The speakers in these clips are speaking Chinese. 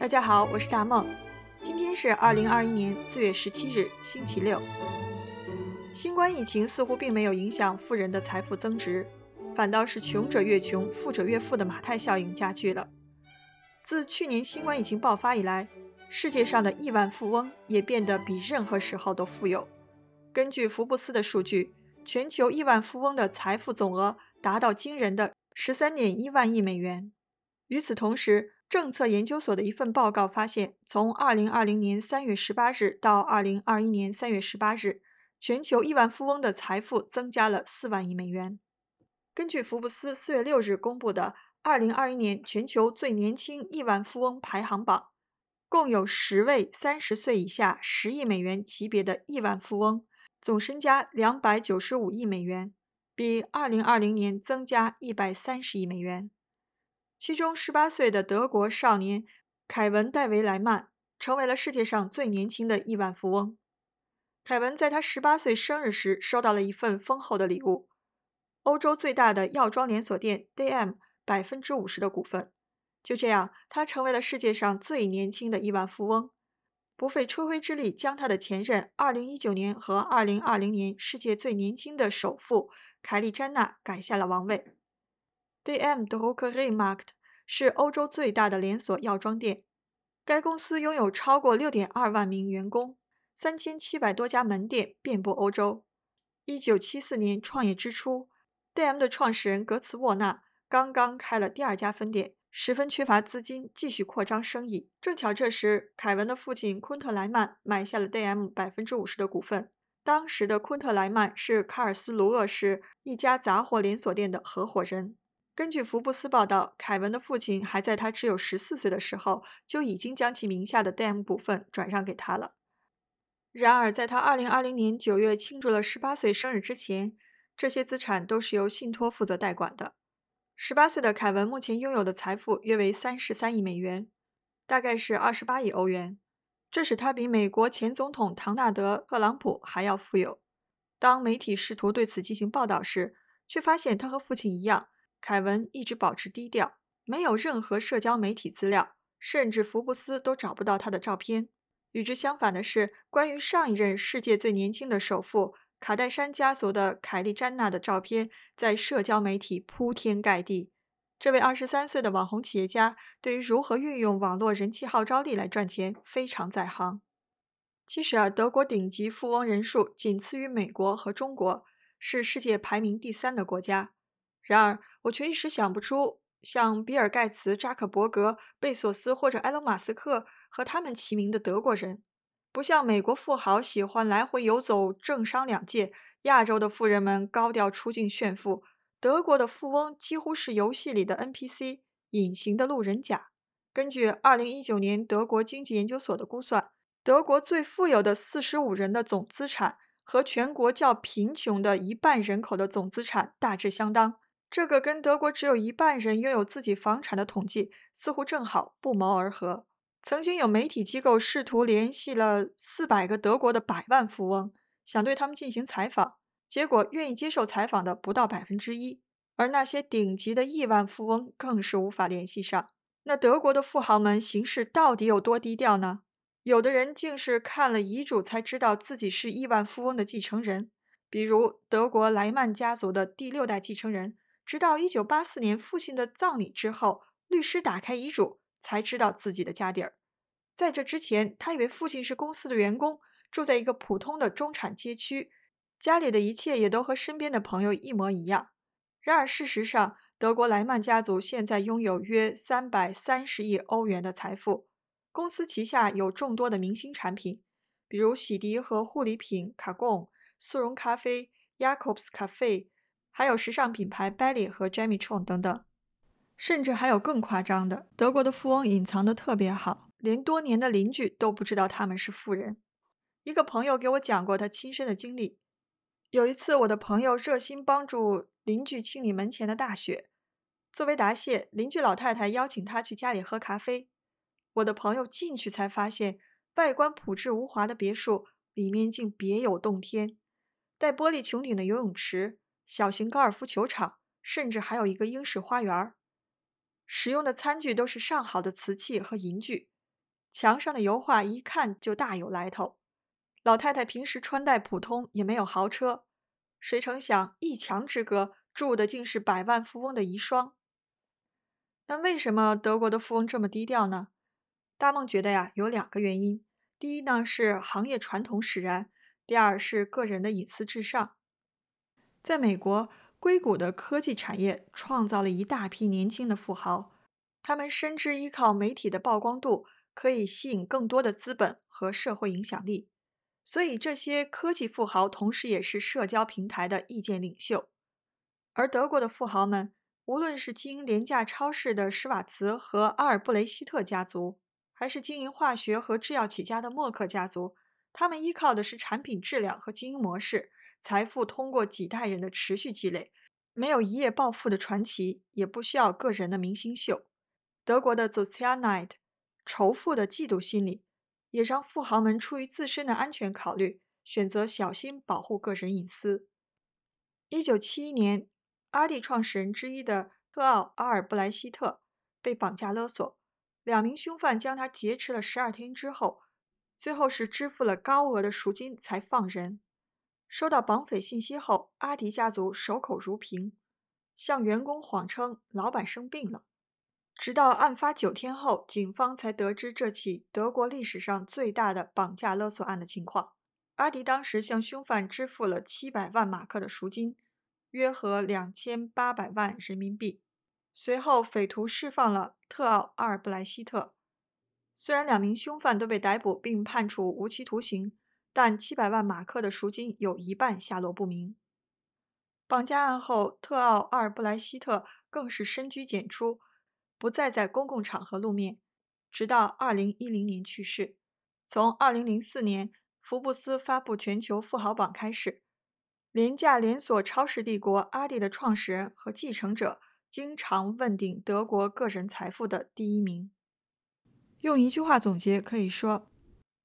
大家好，我是大梦。今天是二零二一年四月十七日，星期六。新冠疫情似乎并没有影响富人的财富增值，反倒是穷者越穷，富者越富的马太效应加剧了。自去年新冠疫情爆发以来，世界上的亿万富翁也变得比任何时候都富有。根据福布斯的数据，全球亿万富翁的财富总额达到惊人的十三点一万亿美元。与此同时，政策研究所的一份报告发现，从2020年3月18日到2021年3月18日，全球亿万富翁的财富增加了4万亿美元。根据福布斯4月6日公布的2021年全球最年轻亿万富翁排行榜，共有十位30岁以下10亿美元级别的亿万富翁，总身家295亿美元，比2020年增加130亿美元。其中，18岁的德国少年凯文·戴维莱曼成为了世界上最年轻的亿万富翁。凯文在他18岁生日时收到了一份丰厚的礼物——欧洲最大的药妆连锁店 DM 百分之五十的股份。就这样，他成为了世界上最年轻的亿万富翁，不费吹灰之力将他的前任2019年和2020年世界最年轻的首富凯莉·詹娜赶下了王位。DM Drogerie-Markt 是欧洲最大的连锁药妆店。该公司拥有超过6.2万名员工，3700多家门店遍布欧洲。1974年创业之初，DM 的创始人格茨沃纳刚刚开了第二家分店，十分缺乏资金继续扩张生意。正巧这时，凯文的父亲昆特莱曼买下了 DM 百分之五十的股份。当时的昆特莱曼是卡尔斯鲁厄市一家杂货连锁店的合伙人。根据福布斯报道，凯文的父亲还在他只有十四岁的时候就已经将其名下的 DAM 股份转让给他了。然而，在他二零二零年九月庆祝了十八岁生日之前，这些资产都是由信托负责代管的。十八岁的凯文目前拥有的财富约为三十三亿美元，大概是二十八亿欧元，这使他比美国前总统唐纳德·特朗普还要富有。当媒体试图对此进行报道时，却发现他和父亲一样。凯文一直保持低调，没有任何社交媒体资料，甚至福布斯都找不到他的照片。与之相反的是，关于上一任世界最年轻的首富卡戴珊家族的凯莉·詹娜的照片在社交媒体铺天盖地。这位二十三岁的网红企业家对于如何运用网络人气号召力来赚钱非常在行。其实啊，德国顶级富翁人数仅次于美国和中国，是世界排名第三的国家。然而，我却一时想不出像比尔·盖茨、扎克伯格、贝索斯或者埃隆·马斯克和他们齐名的德国人。不像美国富豪喜欢来回游走政商两界，亚洲的富人们高调出境炫富，德国的富翁几乎是游戏里的 NPC，隐形的路人甲。根据2019年德国经济研究所的估算，德国最富有的45人的总资产和全国较贫穷的一半人口的总资产大致相当。这个跟德国只有一半人拥有自己房产的统计似乎正好不谋而合。曾经有媒体机构试图联系了四百个德国的百万富翁，想对他们进行采访，结果愿意接受采访的不到百分之一，而那些顶级的亿万富翁更是无法联系上。那德国的富豪们行事到底有多低调呢？有的人竟是看了遗嘱才知道自己是亿万富翁的继承人，比如德国莱曼家族的第六代继承人。直到一九八四年父亲的葬礼之后，律师打开遗嘱才知道自己的家底儿。在这之前，他以为父亲是公司的员工，住在一个普通的中产街区，家里的一切也都和身边的朋友一模一样。然而，事实上，德国莱曼家族现在拥有约三百三十亿欧元的财富。公司旗下有众多的明星产品，比如洗涤和护理品卡贡、速溶咖啡 Jacobs Cafe。还有时尚品牌 Belly 和 Jamie Chong 等等，甚至还有更夸张的，德国的富翁隐藏的特别好，连多年的邻居都不知道他们是富人。一个朋友给我讲过他亲身的经历：有一次，我的朋友热心帮助邻居清理门前的大雪，作为答谢，邻居老太太邀请他去家里喝咖啡。我的朋友进去才发现，外观朴质无华的别墅里面竟别有洞天，带玻璃穹顶的游泳池。小型高尔夫球场，甚至还有一个英式花园。使用的餐具都是上好的瓷器和银具，墙上的油画一看就大有来头。老太太平时穿戴普通，也没有豪车，谁成想一墙之隔住的竟是百万富翁的遗孀。那为什么德国的富翁这么低调呢？大梦觉得呀，有两个原因：第一呢是行业传统使然，第二是个人的隐私至上。在美国，硅谷的科技产业创造了一大批年轻的富豪，他们深知依靠媒体的曝光度可以吸引更多的资本和社会影响力。所以，这些科技富豪同时也是社交平台的意见领袖。而德国的富豪们，无论是经营廉价超市的施瓦茨和阿尔布雷希特家族，还是经营化学和制药起家的默克家族，他们依靠的是产品质量和经营模式，财富通过几代人的持续积累，没有一夜暴富的传奇，也不需要个人的明星秀。德国的 z o c i a n i d e 仇富的嫉妒心理。也让富豪们出于自身的安全考虑，选择小心保护个人隐私。一九七一年，阿迪创始人之一的特奥·阿尔布莱希特被绑架勒索，两名凶犯将他劫持了十二天之后，最后是支付了高额的赎金才放人。收到绑匪信息后，阿迪家族守口如瓶，向员工谎称老板生病了。直到案发九天后，警方才得知这起德国历史上最大的绑架勒索案的情况。阿迪当时向凶犯支付了七百万马克的赎金，约合两千八百万人民币。随后，匪徒释放了特奥·阿尔布莱希特。虽然两名凶犯都被逮捕并判处无期徒刑，但七百万马克的赎金有一半下落不明。绑架案后，特奥·阿尔布莱希特更是深居简出。不再在公共场合露面，直到2010年去世。从2004年福布斯发布全球富豪榜开始，廉价连锁超市帝国阿迪的创始人和继承者经常问鼎德国个人财富的第一名。用一句话总结，可以说，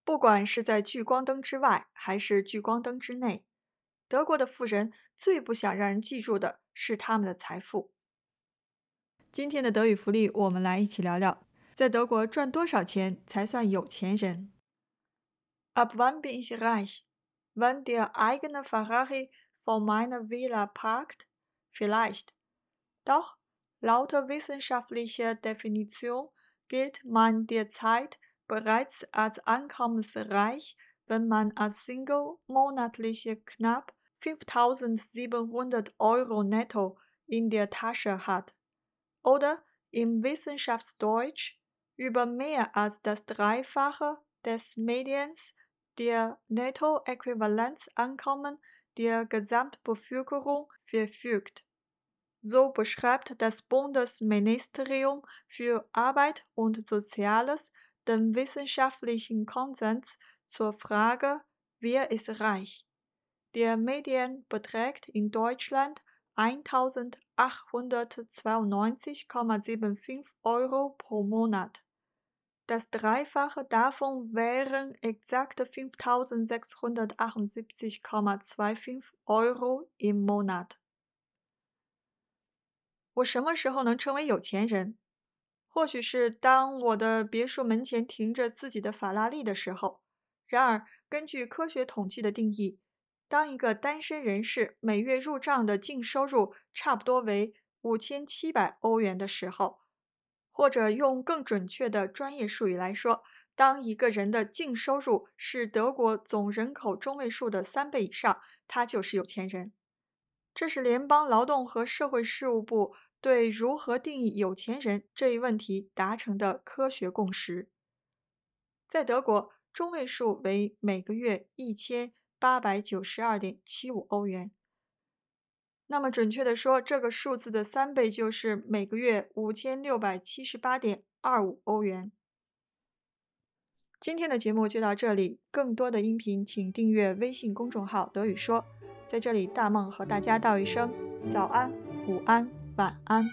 不管是在聚光灯之外还是聚光灯之内，德国的富人最不想让人记住的是他们的财富。今天的德语福利，我们来一起聊聊，在德国赚多少钱才算有钱人？Ab wann bin ich reich? Wenn der eigene Ferrari vor meiner Villa parkt? Vielleicht. Doch laut wissenschaftlicher Definition gilt man derzeit bereits als einkommensreich, wenn man als Single monatliche knapp 5700 Euro netto in der Tasche hat. oder im Wissenschaftsdeutsch über mehr als das Dreifache des Mediens der Nettoäquivalenzankommen der Gesamtbevölkerung verfügt. So beschreibt das Bundesministerium für Arbeit und Soziales den wissenschaftlichen Konsens zur Frage, wer ist reich. Der Medien beträgt in Deutschland 1892,75 Euro pro Monat. Das Dreifache davon wären exakt 5678,25 Euro im Monat. 我什么时候能成为有钱人？ 或许是当我的别墅门前停着自己的法拉利的时候。然而，根据科学统计的定义，当一个单身人士每月入账的净收入差不多为五千七百欧元的时候，或者用更准确的专业术语来说，当一个人的净收入是德国总人口中位数的三倍以上，他就是有钱人。这是联邦劳动和社会事务部对如何定义有钱人这一问题达成的科学共识。在德国，中位数为每个月一千。八百九十二点七五欧元。那么准确的说，这个数字的三倍就是每个月五千六百七十八点二五欧元。今天的节目就到这里，更多的音频请订阅微信公众号“德语说”。在这里，大梦和大家道一声早安、午安、晚安。